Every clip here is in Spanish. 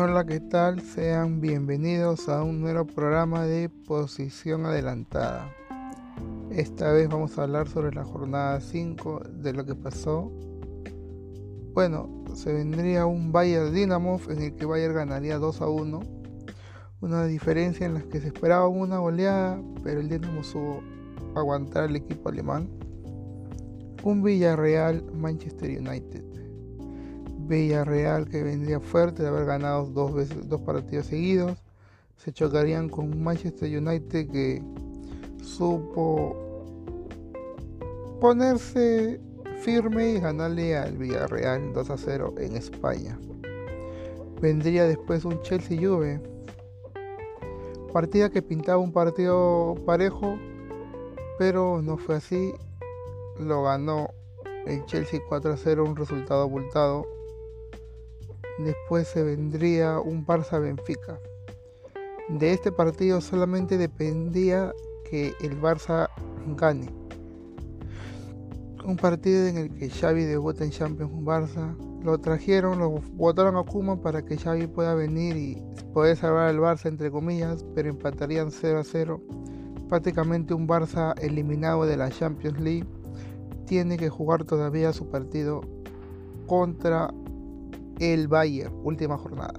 Hola, ¿qué tal? Sean bienvenidos a un nuevo programa de posición adelantada. Esta vez vamos a hablar sobre la jornada 5 de lo que pasó. Bueno, se vendría un Bayern Dinamo en el que Bayern ganaría 2 a 1. Una diferencia en la que se esperaba una goleada, pero el Dinamo supo aguantar al equipo alemán. Un Villarreal Manchester United Villarreal que vendría fuerte de haber ganado dos, dos partidos seguidos. Se chocarían con Manchester United que supo ponerse firme y ganarle al Villarreal 2 a 0 en España. Vendría después un Chelsea Juve. Partida que pintaba un partido parejo, pero no fue así. Lo ganó el Chelsea 4 a 0, un resultado abultado Después se vendría un Barça Benfica. De este partido solamente dependía que el Barça gane. Un partido en el que Xavi debuta en Champions Barça. Lo trajeron, lo votaron a Kuma para que Xavi pueda venir y poder salvar al Barça entre comillas, pero empatarían 0 a 0. Prácticamente un Barça eliminado de la Champions League tiene que jugar todavía su partido contra el Bayern, última jornada.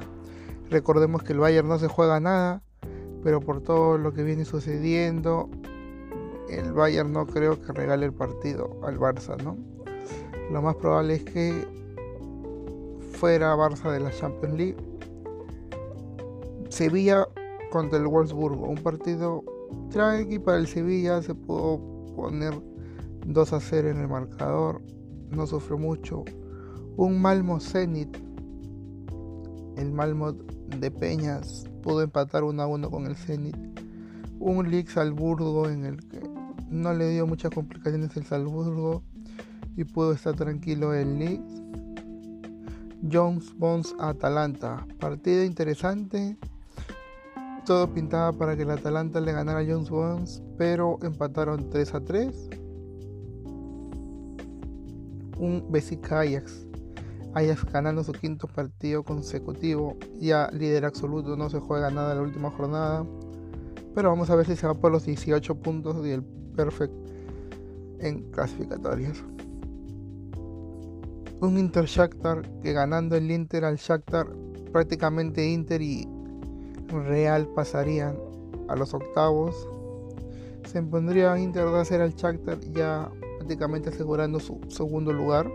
Recordemos que el Bayern no se juega nada, pero por todo lo que viene sucediendo, el Bayern no creo que regale el partido al Barça, ¿no? Lo más probable es que fuera Barça de la Champions League. Sevilla contra el Wolfsburgo, un partido tranqui para el Sevilla, se pudo poner 2 a 0 en el marcador, no sufrió mucho. Un Malmo Zenit el Malmo de Peñas pudo empatar 1 a 1 con el Zenit. Un League Salzburgo en el que no le dio muchas complicaciones el Salzburgo y pudo estar tranquilo el Leeds. Jones Bones Atalanta. Partido interesante. Todo pintaba para que el Atalanta le ganara a Jones Bones, pero empataron 3 a 3. Un Ajax Ajax ganando su quinto partido consecutivo, ya líder absoluto, no se juega nada en la última jornada, pero vamos a ver si se va por los 18 puntos y el Perfect en clasificatorias. Un Inter Shakhtar que ganando el Inter al Shakhtar, prácticamente Inter y Real pasarían a los octavos. Se impondría Inter de hacer al Shakhtar ya prácticamente asegurando su segundo lugar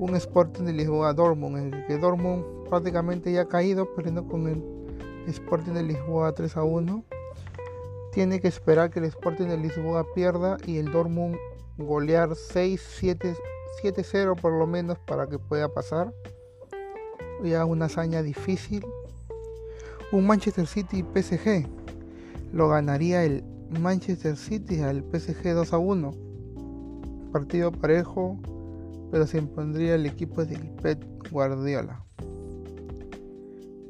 un Sporting de Lisboa Dortmund, en el que Dortmund prácticamente ya ha caído, perdiendo con el Sporting de Lisboa 3 a 1. Tiene que esperar que el Sporting de Lisboa pierda y el Dortmund golear 6, 7, 7-0 por lo menos para que pueda pasar. Ya una hazaña difícil. Un Manchester City PSG. Lo ganaría el Manchester City al PSG 2 a 1. Partido parejo pero se impondría el equipo del Pet Guardiola.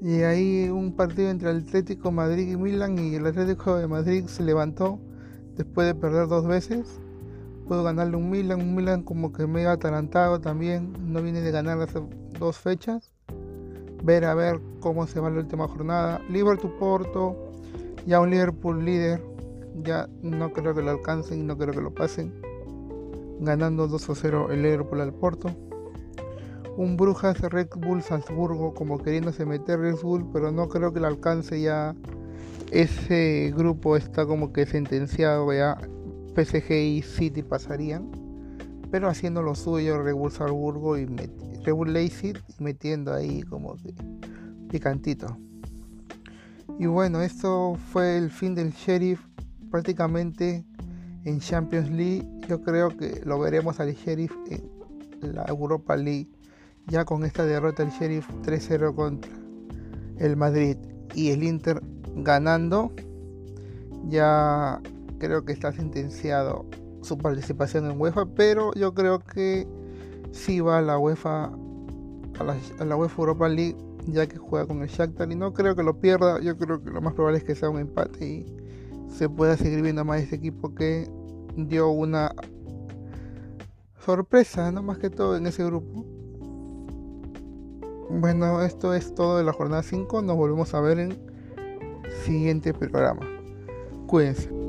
Y ahí un partido entre Atlético Madrid y Milan y el Atlético de Madrid se levantó después de perder dos veces. Pudo ganarle un Milan, un Milan como que medio atalantado también, no viene de ganar hace dos fechas. Ver a ver cómo se va la última jornada. Liverpool Porto, ya un Liverpool líder, ya no creo que lo alcancen no creo que lo pasen ganando 2 a 0 el Liverpool al Porto. Un Brujas Red Bull Salzburgo como queriéndose meter Red Bull, pero no creo que le alcance ya. Ese grupo está como que sentenciado ya. PSG y City pasarían, pero haciendo lo suyo Red Bull Salzburgo y Red Bull Leipzig metiendo ahí como que picantito. Y bueno, esto fue el fin del Sheriff. Prácticamente en Champions League, yo creo que lo veremos al Sheriff en la Europa League. Ya con esta derrota el Sheriff 3-0 contra el Madrid y el Inter ganando, ya creo que está sentenciado su participación en UEFA, pero yo creo que si va a la UEFA a la, a la UEFA Europa League ya que juega con el Shakhtar y no creo que lo pierda, yo creo que lo más probable es que sea un empate y se pueda seguir viendo más este equipo que dio una sorpresa, no más que todo en ese grupo. Bueno, esto es todo de la jornada 5. Nos volvemos a ver en siguiente programa. Cuídense.